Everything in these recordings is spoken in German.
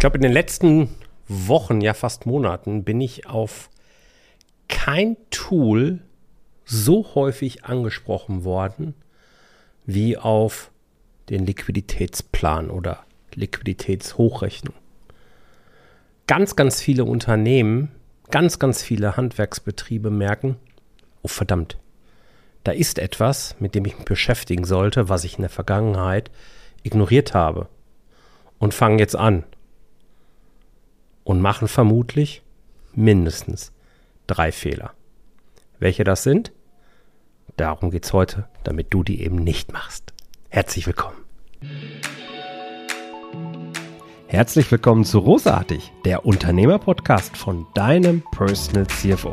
glaube, in den letzten Wochen, ja fast Monaten, bin ich auf kein Tool so häufig angesprochen worden wie auf den Liquiditätsplan oder Liquiditätshochrechnung. Ganz, ganz viele Unternehmen, ganz, ganz viele Handwerksbetriebe merken, oh verdammt, da ist etwas, mit dem ich mich beschäftigen sollte, was ich in der Vergangenheit ignoriert habe. Und fangen jetzt an. Und machen vermutlich mindestens drei Fehler. Welche das sind? Darum geht es heute, damit du die eben nicht machst. Herzlich willkommen. Herzlich willkommen zu Rosartig, der Unternehmer-Podcast von deinem Personal CFO.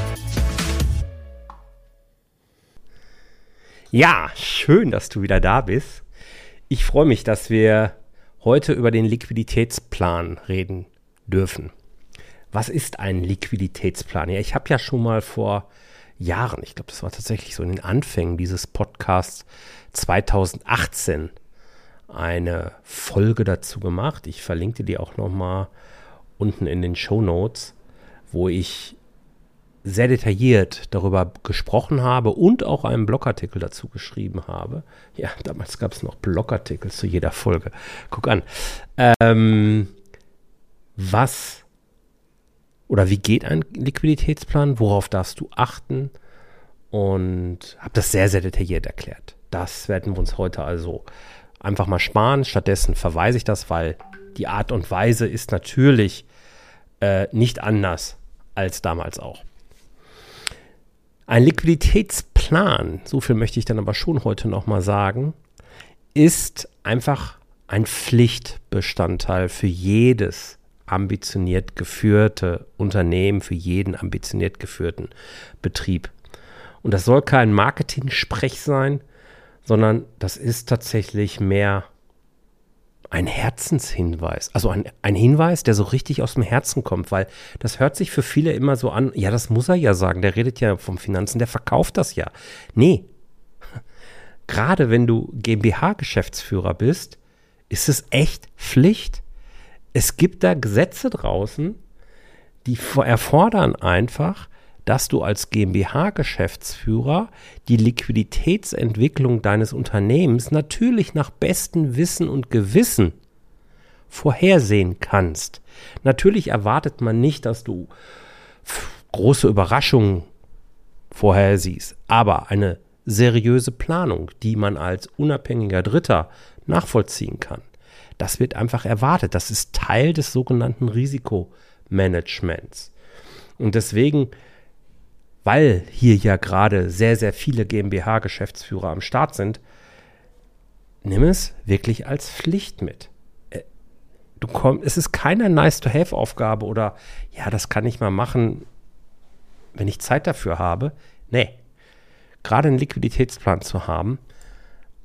Ja, schön, dass du wieder da bist. Ich freue mich, dass wir heute über den Liquiditätsplan reden dürfen. Was ist ein Liquiditätsplan? Ja, ich habe ja schon mal vor Jahren, ich glaube, das war tatsächlich so in den Anfängen dieses Podcasts 2018 eine Folge dazu gemacht. Ich verlinke die auch noch mal unten in den Show Notes, wo ich sehr detailliert darüber gesprochen habe und auch einen Blogartikel dazu geschrieben habe. Ja, damals gab es noch Blogartikel zu jeder Folge. Guck an. Ähm, was oder wie geht ein Liquiditätsplan? Worauf darfst du achten? Und habe das sehr, sehr detailliert erklärt. Das werden wir uns heute also einfach mal sparen. Stattdessen verweise ich das, weil die Art und Weise ist natürlich äh, nicht anders als damals auch. Ein Liquiditätsplan, so viel möchte ich dann aber schon heute nochmal sagen, ist einfach ein Pflichtbestandteil für jedes ambitioniert geführte Unternehmen, für jeden ambitioniert geführten Betrieb. Und das soll kein Marketing-Sprech sein, sondern das ist tatsächlich mehr ein Herzenshinweis. Also ein, ein Hinweis, der so richtig aus dem Herzen kommt, weil das hört sich für viele immer so an, ja, das muss er ja sagen, der redet ja vom Finanzen, der verkauft das ja. Nee. Gerade wenn du GmbH-Geschäftsführer bist, ist es echt Pflicht, es gibt da Gesetze draußen, die erfordern einfach, dass du als GmbH-Geschäftsführer die Liquiditätsentwicklung deines Unternehmens natürlich nach bestem Wissen und Gewissen vorhersehen kannst. Natürlich erwartet man nicht, dass du große Überraschungen vorhersiehst, aber eine seriöse Planung, die man als unabhängiger Dritter nachvollziehen kann. Das wird einfach erwartet. Das ist Teil des sogenannten Risikomanagements. Und deswegen, weil hier ja gerade sehr, sehr viele GmbH-Geschäftsführer am Start sind, nimm es wirklich als Pflicht mit. Äh, du komm, es ist keine Nice-to-Have-Aufgabe oder ja, das kann ich mal machen, wenn ich Zeit dafür habe. Nee, gerade einen Liquiditätsplan zu haben,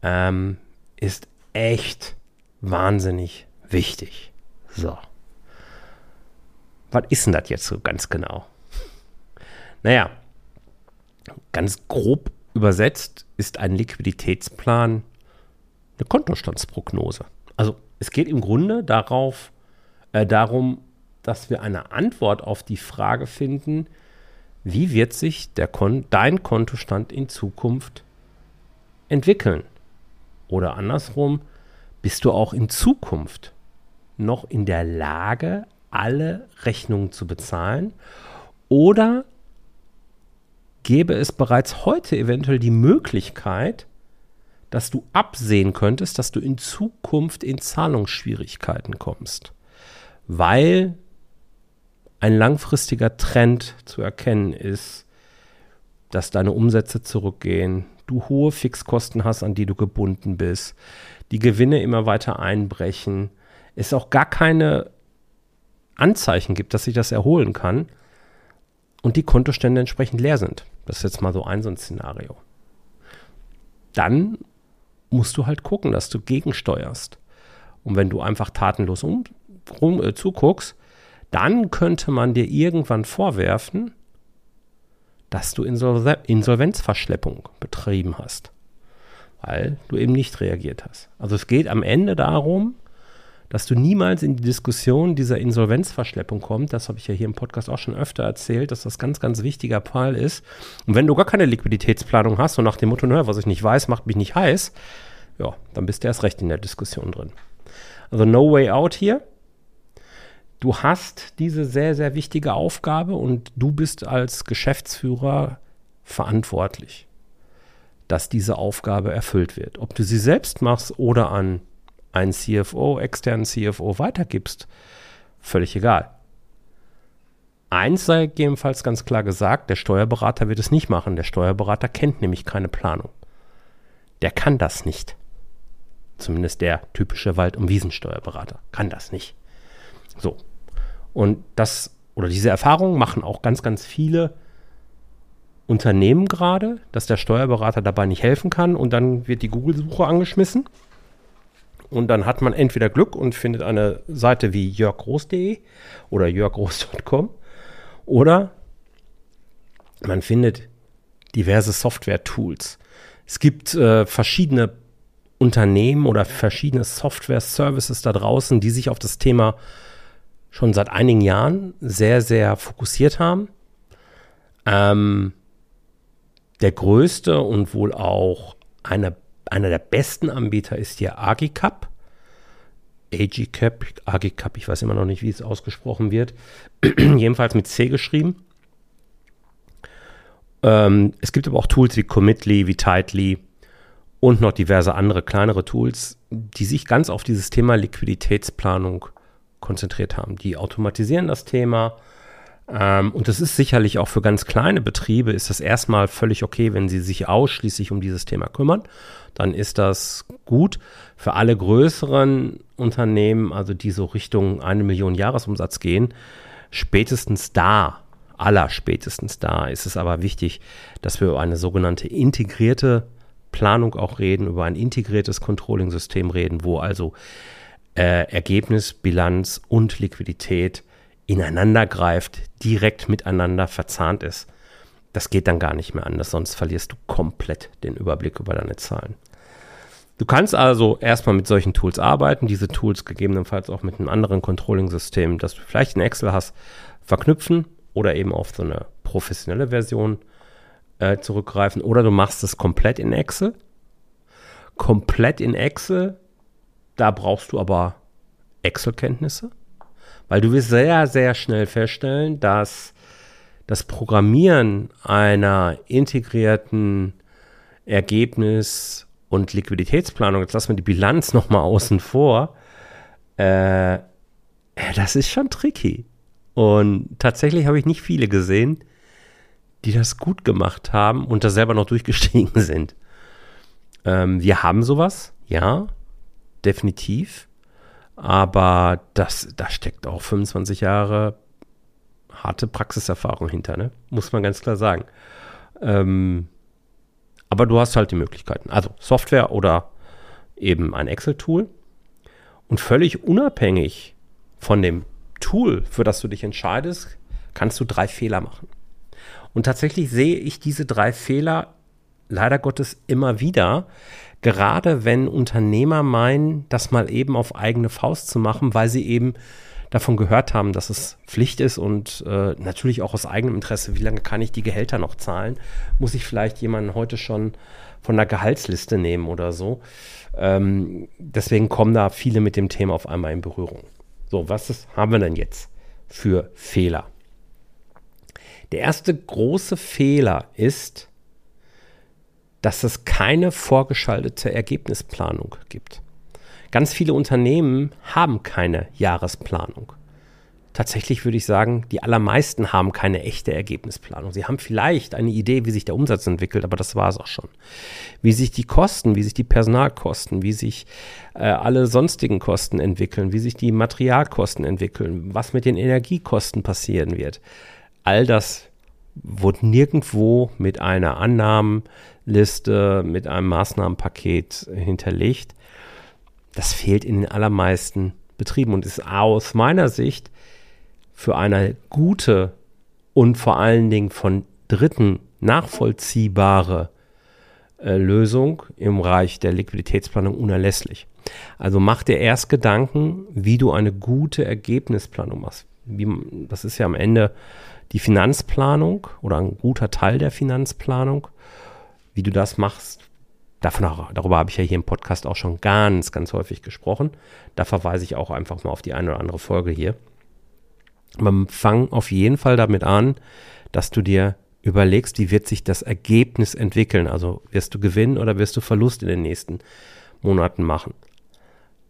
ähm, ist echt wahnsinnig wichtig. So. Was ist denn das jetzt so ganz genau? Naja, ganz grob übersetzt ist ein Liquiditätsplan eine Kontostandsprognose. Also es geht im Grunde darauf, äh, darum, dass wir eine Antwort auf die Frage finden, wie wird sich der Kon dein Kontostand in Zukunft entwickeln? Oder andersrum, bist du auch in Zukunft noch in der Lage, alle Rechnungen zu bezahlen? Oder gäbe es bereits heute eventuell die Möglichkeit, dass du absehen könntest, dass du in Zukunft in Zahlungsschwierigkeiten kommst, weil ein langfristiger Trend zu erkennen ist, dass deine Umsätze zurückgehen, du hohe Fixkosten hast, an die du gebunden bist, die Gewinne immer weiter einbrechen, es auch gar keine Anzeichen gibt, dass sich das erholen kann. und die Kontostände entsprechend leer sind. Das ist jetzt mal so ein so ein Szenario. Dann musst du halt gucken, dass du gegensteuerst. Und wenn du einfach tatenlos um, rum, äh, zuguckst, dann könnte man dir irgendwann vorwerfen, dass du Insol Insolvenzverschleppung betrieben hast, weil du eben nicht reagiert hast. Also es geht am Ende darum, dass du niemals in die Diskussion dieser Insolvenzverschleppung kommst. Das habe ich ja hier im Podcast auch schon öfter erzählt, dass das ganz, ganz wichtiger Fall ist. Und wenn du gar keine Liquiditätsplanung hast und nach dem Motto, naja, was ich nicht weiß, macht mich nicht heiß, ja, dann bist du erst recht in der Diskussion drin. Also no way out hier. Du hast diese sehr, sehr wichtige Aufgabe und du bist als Geschäftsführer verantwortlich, dass diese Aufgabe erfüllt wird. Ob du sie selbst machst oder an einen CFO, externen CFO weitergibst, völlig egal. Eins sei gegebenenfalls ganz klar gesagt, der Steuerberater wird es nicht machen. Der Steuerberater kennt nämlich keine Planung. Der kann das nicht. Zumindest der typische Wald- und Wiesensteuerberater kann das nicht. So. Und das oder diese Erfahrung machen auch ganz, ganz viele Unternehmen gerade, dass der Steuerberater dabei nicht helfen kann und dann wird die Google-Suche angeschmissen und dann hat man entweder Glück und findet eine Seite wie jörggroß.de oder jörggroß.com oder man findet diverse Software-Tools. Es gibt äh, verschiedene Unternehmen oder verschiedene Software-Services da draußen, die sich auf das Thema schon seit einigen Jahren sehr, sehr fokussiert haben. Ähm, der größte und wohl auch einer einer der besten Anbieter ist hier Agicap. Agicap, Agicap, ich weiß immer noch nicht, wie es ausgesprochen wird. Jedenfalls mit C geschrieben. Ähm, es gibt aber auch Tools wie Commitly, wie Tightly und noch diverse andere kleinere Tools, die sich ganz auf dieses Thema Liquiditätsplanung konzentriert haben. Die automatisieren das Thema, ähm, und das ist sicherlich auch für ganz kleine Betriebe, ist das erstmal völlig okay, wenn sie sich ausschließlich um dieses Thema kümmern. Dann ist das gut. Für alle größeren Unternehmen, also die so Richtung eine Million Jahresumsatz gehen, spätestens da, aller spätestens da, ist es aber wichtig, dass wir über eine sogenannte integrierte Planung auch reden, über ein integriertes Controlling-System reden, wo also äh, Ergebnis, Bilanz und Liquidität ineinander greift, direkt miteinander verzahnt ist. Das geht dann gar nicht mehr anders, sonst verlierst du komplett den Überblick über deine Zahlen. Du kannst also erstmal mit solchen Tools arbeiten, diese Tools gegebenenfalls auch mit einem anderen Controlling-System, das du vielleicht in Excel hast, verknüpfen oder eben auf so eine professionelle Version äh, zurückgreifen. Oder du machst es komplett in Excel. Komplett in Excel, da brauchst du aber Excel-Kenntnisse. Weil du wirst sehr, sehr schnell feststellen, dass das Programmieren einer integrierten Ergebnis- und Liquiditätsplanung, jetzt lassen wir die Bilanz nochmal außen vor, äh, das ist schon tricky. Und tatsächlich habe ich nicht viele gesehen, die das gut gemacht haben und da selber noch durchgestiegen sind. Ähm, wir haben sowas, ja, definitiv. Aber das, da steckt auch 25 Jahre harte Praxiserfahrung hinter, ne? Muss man ganz klar sagen. Ähm, aber du hast halt die Möglichkeiten. Also Software oder eben ein Excel-Tool. Und völlig unabhängig von dem Tool, für das du dich entscheidest, kannst du drei Fehler machen. Und tatsächlich sehe ich diese drei Fehler leider Gottes immer wieder, Gerade wenn Unternehmer meinen, das mal eben auf eigene Faust zu machen, weil sie eben davon gehört haben, dass es Pflicht ist und äh, natürlich auch aus eigenem Interesse, wie lange kann ich die Gehälter noch zahlen? Muss ich vielleicht jemanden heute schon von der Gehaltsliste nehmen oder so? Ähm, deswegen kommen da viele mit dem Thema auf einmal in Berührung. So, was ist, haben wir denn jetzt für Fehler? Der erste große Fehler ist, dass es keine vorgeschaltete Ergebnisplanung gibt. Ganz viele Unternehmen haben keine Jahresplanung. Tatsächlich würde ich sagen, die allermeisten haben keine echte Ergebnisplanung. Sie haben vielleicht eine Idee, wie sich der Umsatz entwickelt, aber das war es auch schon. Wie sich die Kosten, wie sich die Personalkosten, wie sich äh, alle sonstigen Kosten entwickeln, wie sich die Materialkosten entwickeln, was mit den Energiekosten passieren wird. All das wurde nirgendwo mit einer Annahmenliste, mit einem Maßnahmenpaket hinterlegt. Das fehlt in den allermeisten Betrieben und ist aus meiner Sicht für eine gute und vor allen Dingen von Dritten nachvollziehbare äh, Lösung im Bereich der Liquiditätsplanung unerlässlich. Also mach dir erst Gedanken, wie du eine gute Ergebnisplanung machst. Wie, das ist ja am Ende die Finanzplanung oder ein guter Teil der Finanzplanung. Wie du das machst, davon, darüber habe ich ja hier im Podcast auch schon ganz, ganz häufig gesprochen. Da verweise ich auch einfach mal auf die eine oder andere Folge hier. Aber fang auf jeden Fall damit an, dass du dir überlegst, wie wird sich das Ergebnis entwickeln. Also wirst du gewinnen oder wirst du Verlust in den nächsten Monaten machen.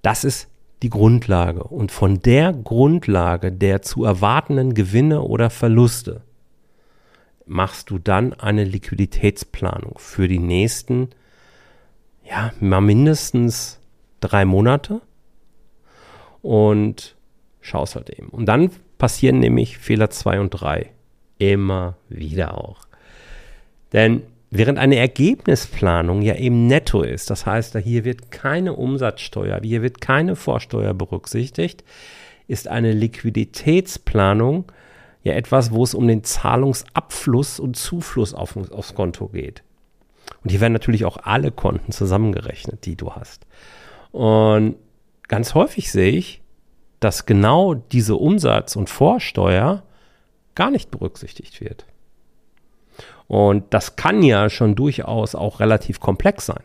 Das ist die Grundlage. Und von der Grundlage der zu erwartenden Gewinne oder Verluste machst du dann eine Liquiditätsplanung für die nächsten, ja, mal mindestens drei Monate und schaust halt eben. Und dann passieren nämlich Fehler 2 und 3 immer wieder auch. Denn während eine Ergebnisplanung ja eben netto ist, das heißt, hier wird keine Umsatzsteuer, hier wird keine Vorsteuer berücksichtigt, ist eine Liquiditätsplanung ja etwas, wo es um den Zahlungsabfluss und Zufluss auf, aufs Konto geht. Und hier werden natürlich auch alle Konten zusammengerechnet, die du hast. Und ganz häufig sehe ich, dass genau diese Umsatz- und Vorsteuer gar nicht berücksichtigt wird. Und das kann ja schon durchaus auch relativ komplex sein.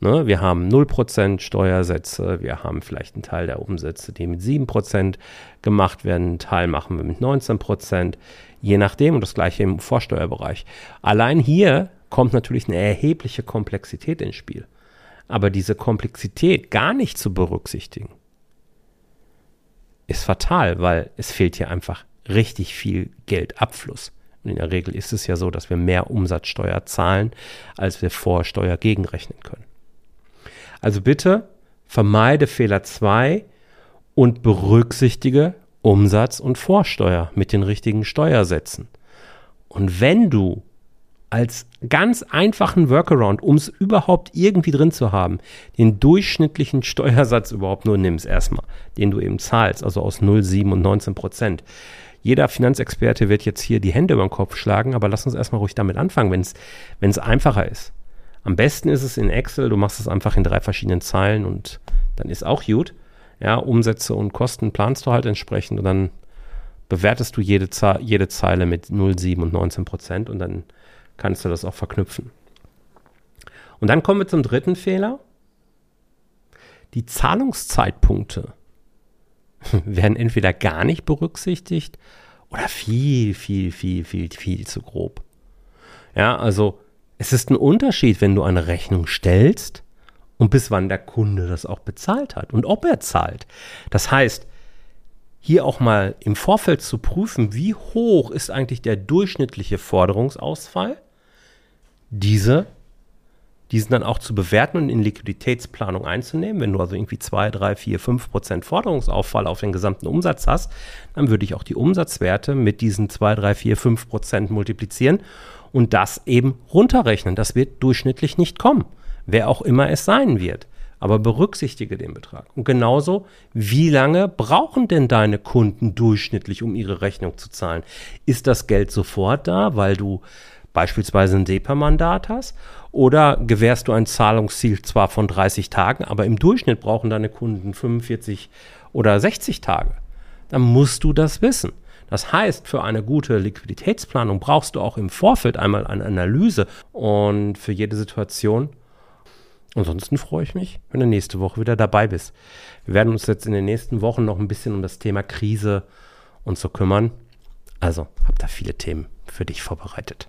Ne, wir haben 0% Steuersätze, wir haben vielleicht einen Teil der Umsätze, die mit 7% gemacht werden, einen Teil machen wir mit 19%, je nachdem und das gleiche im Vorsteuerbereich. Allein hier kommt natürlich eine erhebliche Komplexität ins Spiel. Aber diese Komplexität gar nicht zu berücksichtigen, ist fatal, weil es fehlt hier einfach richtig viel Geldabfluss. Und in der Regel ist es ja so, dass wir mehr Umsatzsteuer zahlen, als wir Vorsteuer gegenrechnen können. Also bitte vermeide Fehler 2 und berücksichtige Umsatz- und Vorsteuer mit den richtigen Steuersätzen. Und wenn du als ganz einfachen Workaround, um es überhaupt irgendwie drin zu haben, den durchschnittlichen Steuersatz überhaupt nur nimmst erstmal, den du eben zahlst, also aus 0,7 und 19 Prozent, jeder Finanzexperte wird jetzt hier die Hände über den Kopf schlagen, aber lass uns erstmal ruhig damit anfangen, wenn es einfacher ist. Am besten ist es in Excel, du machst es einfach in drei verschiedenen Zeilen und dann ist auch gut. Ja, Umsätze und Kosten planst du halt entsprechend und dann bewertest du jede, jede Zeile mit 0,7 und 19 Prozent und dann kannst du das auch verknüpfen. Und dann kommen wir zum dritten Fehler. Die Zahlungszeitpunkte werden entweder gar nicht berücksichtigt oder viel, viel, viel, viel, viel zu grob. Ja, also es ist ein Unterschied, wenn du eine Rechnung stellst und bis wann der Kunde das auch bezahlt hat und ob er zahlt. Das heißt, hier auch mal im Vorfeld zu prüfen, wie hoch ist eigentlich der durchschnittliche Forderungsausfall, diese diesen dann auch zu bewerten und in Liquiditätsplanung einzunehmen. Wenn du also irgendwie 2, 3, 4, 5 Prozent Forderungsauffall auf den gesamten Umsatz hast, dann würde ich auch die Umsatzwerte mit diesen 2, 3, 4, 5 Prozent multiplizieren und das eben runterrechnen. Das wird durchschnittlich nicht kommen, wer auch immer es sein wird. Aber berücksichtige den Betrag. Und genauso, wie lange brauchen denn deine Kunden durchschnittlich, um ihre Rechnung zu zahlen? Ist das Geld sofort da, weil du beispielsweise ein SEPA-Mandat hast? Oder gewährst du ein Zahlungsziel zwar von 30 Tagen, aber im Durchschnitt brauchen deine Kunden 45 oder 60 Tage? Dann musst du das wissen. Das heißt, für eine gute Liquiditätsplanung brauchst du auch im Vorfeld einmal eine Analyse und für jede Situation. Ansonsten freue ich mich, wenn du nächste Woche wieder dabei bist. Wir werden uns jetzt in den nächsten Wochen noch ein bisschen um das Thema Krise und so kümmern. Also, hab da viele Themen für dich vorbereitet.